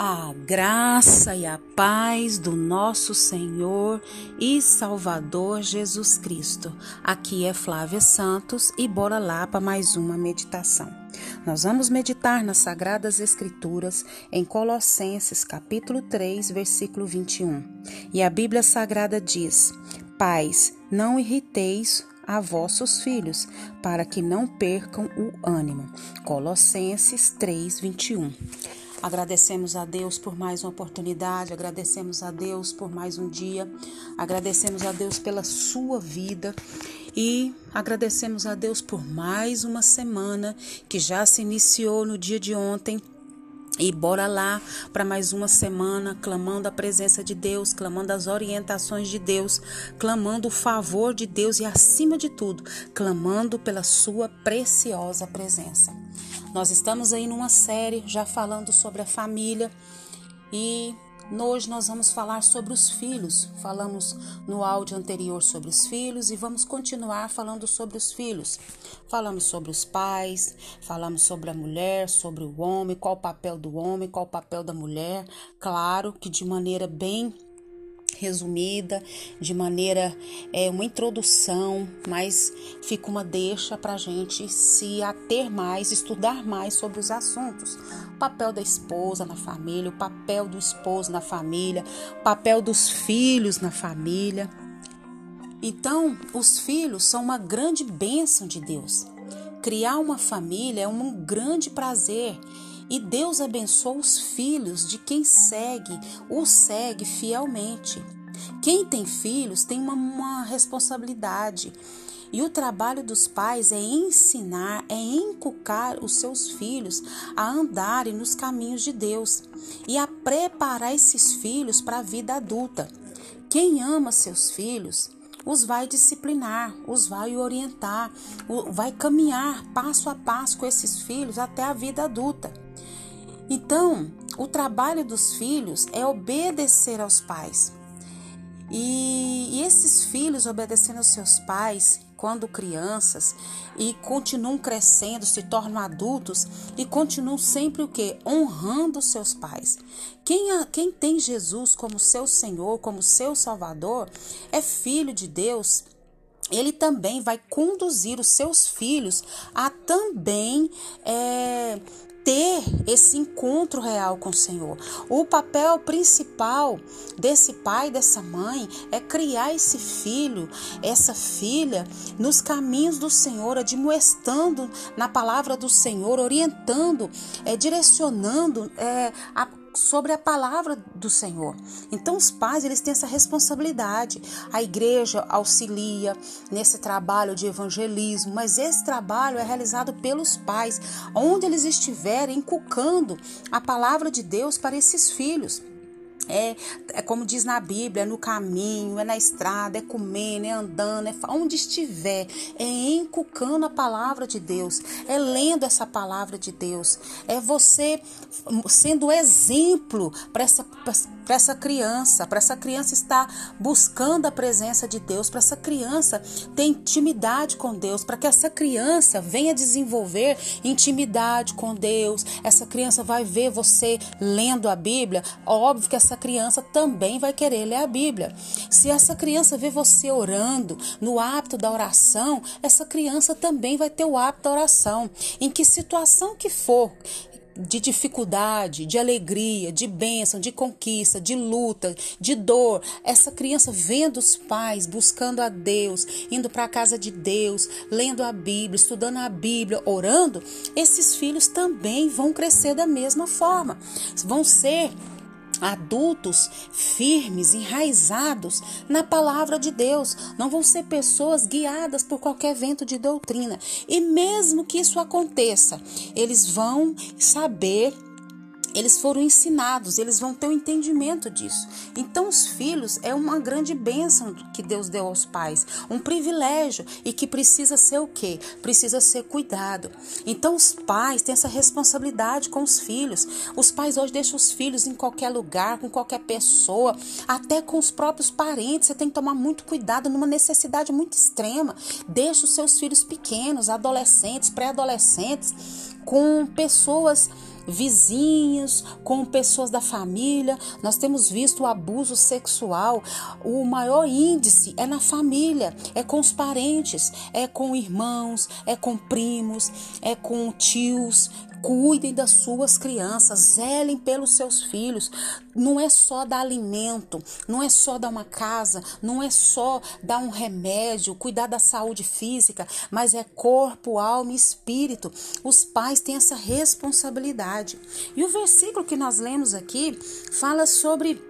A graça e a paz do nosso Senhor e Salvador Jesus Cristo. Aqui é Flávia Santos e bora lá para mais uma meditação. Nós vamos meditar nas Sagradas Escrituras em Colossenses, capítulo 3, versículo 21. E a Bíblia Sagrada diz: Pais, não irriteis a vossos filhos, para que não percam o ânimo. Colossenses 3, 21. Agradecemos a Deus por mais uma oportunidade, agradecemos a Deus por mais um dia, agradecemos a Deus pela sua vida e agradecemos a Deus por mais uma semana que já se iniciou no dia de ontem. E bora lá para mais uma semana clamando a presença de Deus, clamando as orientações de Deus, clamando o favor de Deus e, acima de tudo, clamando pela Sua preciosa presença. Nós estamos aí numa série já falando sobre a família e Hoje nós vamos falar sobre os filhos. Falamos no áudio anterior sobre os filhos e vamos continuar falando sobre os filhos. Falamos sobre os pais, falamos sobre a mulher, sobre o homem, qual o papel do homem, qual o papel da mulher. Claro que de maneira bem resumida, de maneira é uma introdução, mas fica uma deixa para a gente se ater mais, estudar mais sobre os assuntos. O papel da esposa na família, o papel do esposo na família, o papel dos filhos na família. Então, os filhos são uma grande bênção de Deus. Criar uma família é um grande prazer e Deus abençoa os filhos de quem segue, o segue fielmente. Quem tem filhos tem uma, uma responsabilidade. E o trabalho dos pais é ensinar, é inculcar os seus filhos a andarem nos caminhos de Deus e a preparar esses filhos para a vida adulta. Quem ama seus filhos os vai disciplinar, os vai orientar, vai caminhar passo a passo com esses filhos até a vida adulta. Então, o trabalho dos filhos é obedecer aos pais. E, e esses filhos obedecendo aos seus pais quando crianças e continuam crescendo, se tornam adultos e continuam sempre o que? Honrando seus pais. Quem, quem tem Jesus como seu Senhor, como seu Salvador, é filho de Deus ele também vai conduzir os seus filhos a também é, ter esse encontro real com o Senhor. O papel principal desse pai, dessa mãe, é criar esse filho, essa filha, nos caminhos do Senhor, admoestando na palavra do Senhor, orientando, é, direcionando é, a sobre a palavra do Senhor. Então os pais, eles têm essa responsabilidade. A igreja auxilia nesse trabalho de evangelismo, mas esse trabalho é realizado pelos pais, onde eles estiverem inculcando a palavra de Deus para esses filhos. É, é como diz na Bíblia, é no caminho, é na estrada, é comendo, é andando, é onde estiver, é encucando a palavra de Deus, é lendo essa palavra de Deus, é você sendo exemplo para essa, para essa criança, para essa criança estar buscando a presença de Deus, para essa criança ter intimidade com Deus, para que essa criança venha desenvolver intimidade com Deus, essa criança vai ver você lendo a Bíblia, óbvio que essa criança também vai querer ler a Bíblia. Se essa criança vê você orando no hábito da oração, essa criança também vai ter o hábito da oração. Em que situação que for, de dificuldade, de alegria, de bênção, de conquista, de luta, de dor. Essa criança vendo os pais buscando a Deus, indo para a casa de Deus, lendo a Bíblia, estudando a Bíblia, orando, esses filhos também vão crescer da mesma forma. Vão ser adultos firmes, enraizados na palavra de Deus. Não vão ser pessoas guiadas por qualquer vento de doutrina. E mesmo que isso aconteça, eles vão saber eles foram ensinados, eles vão ter o um entendimento disso. Então, os filhos é uma grande bênção que Deus deu aos pais, um privilégio e que precisa ser o quê? Precisa ser cuidado. Então, os pais têm essa responsabilidade com os filhos. Os pais hoje deixam os filhos em qualquer lugar, com qualquer pessoa, até com os próprios parentes. Você tem que tomar muito cuidado numa necessidade muito extrema. Deixa os seus filhos pequenos, adolescentes, pré-adolescentes com pessoas vizinhos, com pessoas da família. Nós temos visto o abuso sexual. O maior índice é na família, é com os parentes, é com irmãos, é com primos, é com tios Cuidem das suas crianças, zelem pelos seus filhos. Não é só dar alimento, não é só dar uma casa, não é só dar um remédio, cuidar da saúde física, mas é corpo, alma e espírito. Os pais têm essa responsabilidade. E o versículo que nós lemos aqui fala sobre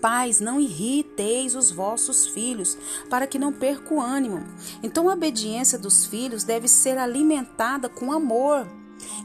Pais, não irriteis os vossos filhos, para que não percam ânimo. Então, a obediência dos filhos deve ser alimentada com amor.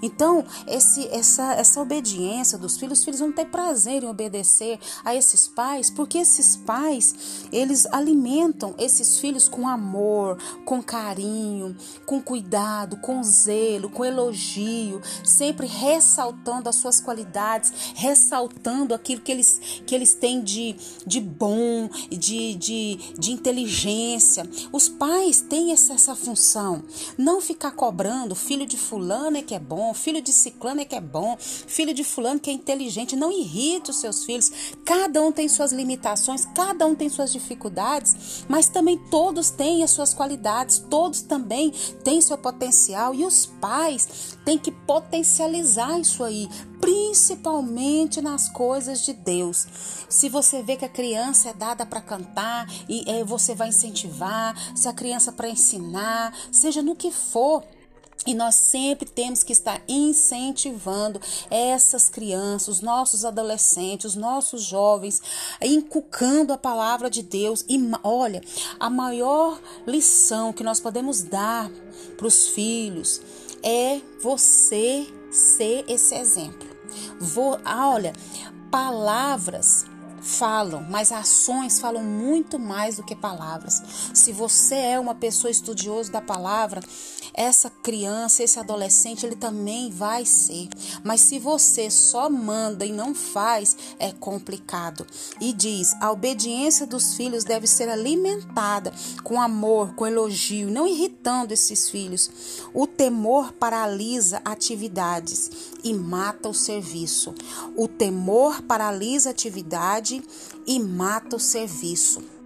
Então, esse, essa, essa obediência dos filhos, os filhos vão ter prazer em obedecer a esses pais, porque esses pais, eles alimentam esses filhos com amor, com carinho, com cuidado, com zelo, com elogio, sempre ressaltando as suas qualidades, ressaltando aquilo que eles, que eles têm de, de bom, de, de, de inteligência. Os pais têm essa, essa função, não ficar cobrando, filho de fulano é que é bom, filho de ciclano é que é bom, filho de fulano que é inteligente. Não irrite os seus filhos. Cada um tem suas limitações, cada um tem suas dificuldades, mas também todos têm as suas qualidades, todos também têm seu potencial e os pais têm que potencializar isso aí, principalmente nas coisas de Deus. Se você vê que a criança é dada para cantar e é, você vai incentivar, se a criança para ensinar, seja no que for, e nós sempre temos que estar incentivando essas crianças, os nossos adolescentes, os nossos jovens, inculcando a palavra de Deus. E olha, a maior lição que nós podemos dar para os filhos é você ser esse exemplo. Vou, olha, palavras falam, mas ações falam muito mais do que palavras. Se você é uma pessoa estudiosa da palavra, essa criança, esse adolescente, ele também vai ser. Mas se você só manda e não faz, é complicado. E diz: a obediência dos filhos deve ser alimentada com amor, com elogio, não irritando esses filhos. O temor paralisa atividades e mata o serviço. O temor paralisa a atividade e mata o serviço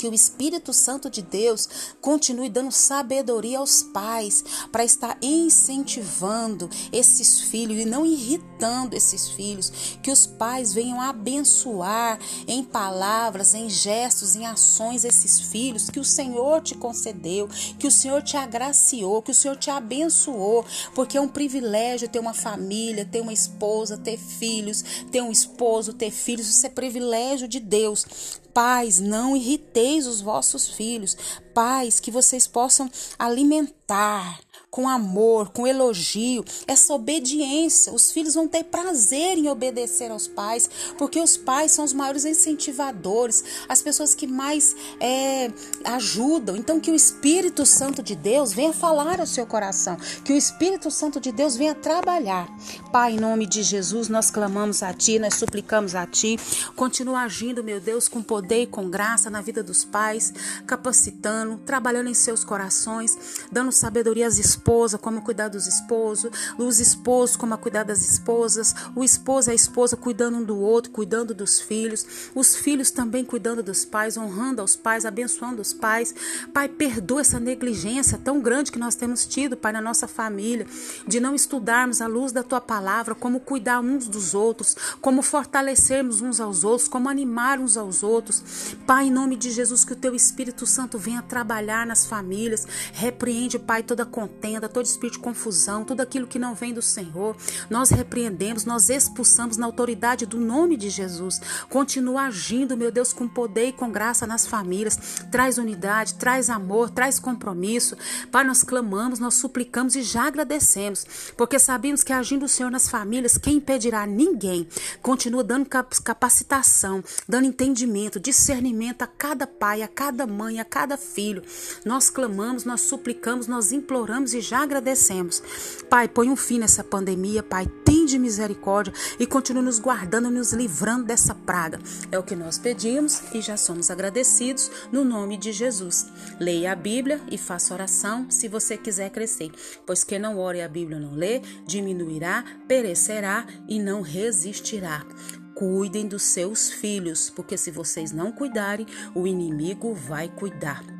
que o Espírito Santo de Deus continue dando sabedoria aos pais para estar incentivando esses filhos e não irritando esses filhos, que os pais venham abençoar em palavras, em gestos, em ações esses filhos que o Senhor te concedeu, que o Senhor te agraciou, que o Senhor te abençoou, porque é um privilégio ter uma família, ter uma esposa, ter filhos, ter um esposo, ter filhos, isso é privilégio de Deus. Pais, não irriteis os vossos filhos. Pais, que vocês possam alimentar com amor, com elogio, essa obediência. Os filhos vão ter prazer em obedecer aos pais, porque os pais são os maiores incentivadores, as pessoas que mais é, ajudam. Então, que o Espírito Santo de Deus venha falar ao seu coração, que o Espírito Santo de Deus venha trabalhar. Pai, em nome de Jesus, nós clamamos a Ti, nós suplicamos a Ti. Continua agindo, meu Deus, com poder e com graça na vida dos pais, capacitando, trabalhando em seus corações, dando sabedoria às esposa, como cuidar dos esposos, os esposos, como cuidar das esposas, o esposo e a esposa cuidando um do outro, cuidando dos filhos, os filhos também cuidando dos pais, honrando aos pais, abençoando os pais. Pai, perdoa essa negligência tão grande que nós temos tido, Pai, na nossa família, de não estudarmos a luz da tua palavra, como cuidar uns dos outros, como fortalecermos uns aos outros, como animar uns aos outros. Pai, em nome de Jesus, que o teu Espírito Santo venha trabalhar nas famílias, repreende, Pai, toda contenda contenda, todo espírito de confusão, tudo aquilo que não vem do Senhor, nós repreendemos, nós expulsamos na autoridade do nome de Jesus. Continua agindo, meu Deus, com poder e com graça nas famílias. Traz unidade, traz amor, traz compromisso. Pai, nós clamamos, nós suplicamos e já agradecemos, porque sabemos que agindo o Senhor nas famílias, quem impedirá? Ninguém. Continua dando capacitação, dando entendimento, discernimento a cada pai, a cada mãe, a cada filho. Nós clamamos, nós suplicamos, nós imploramos e já agradecemos. Pai, põe um fim nessa pandemia, Pai, tem de misericórdia e continue nos guardando e nos livrando dessa praga. É o que nós pedimos e já somos agradecidos no nome de Jesus. Leia a Bíblia e faça oração se você quiser crescer, pois quem não ore a Bíblia não lê, diminuirá, perecerá e não resistirá. Cuidem dos seus filhos, porque se vocês não cuidarem, o inimigo vai cuidar.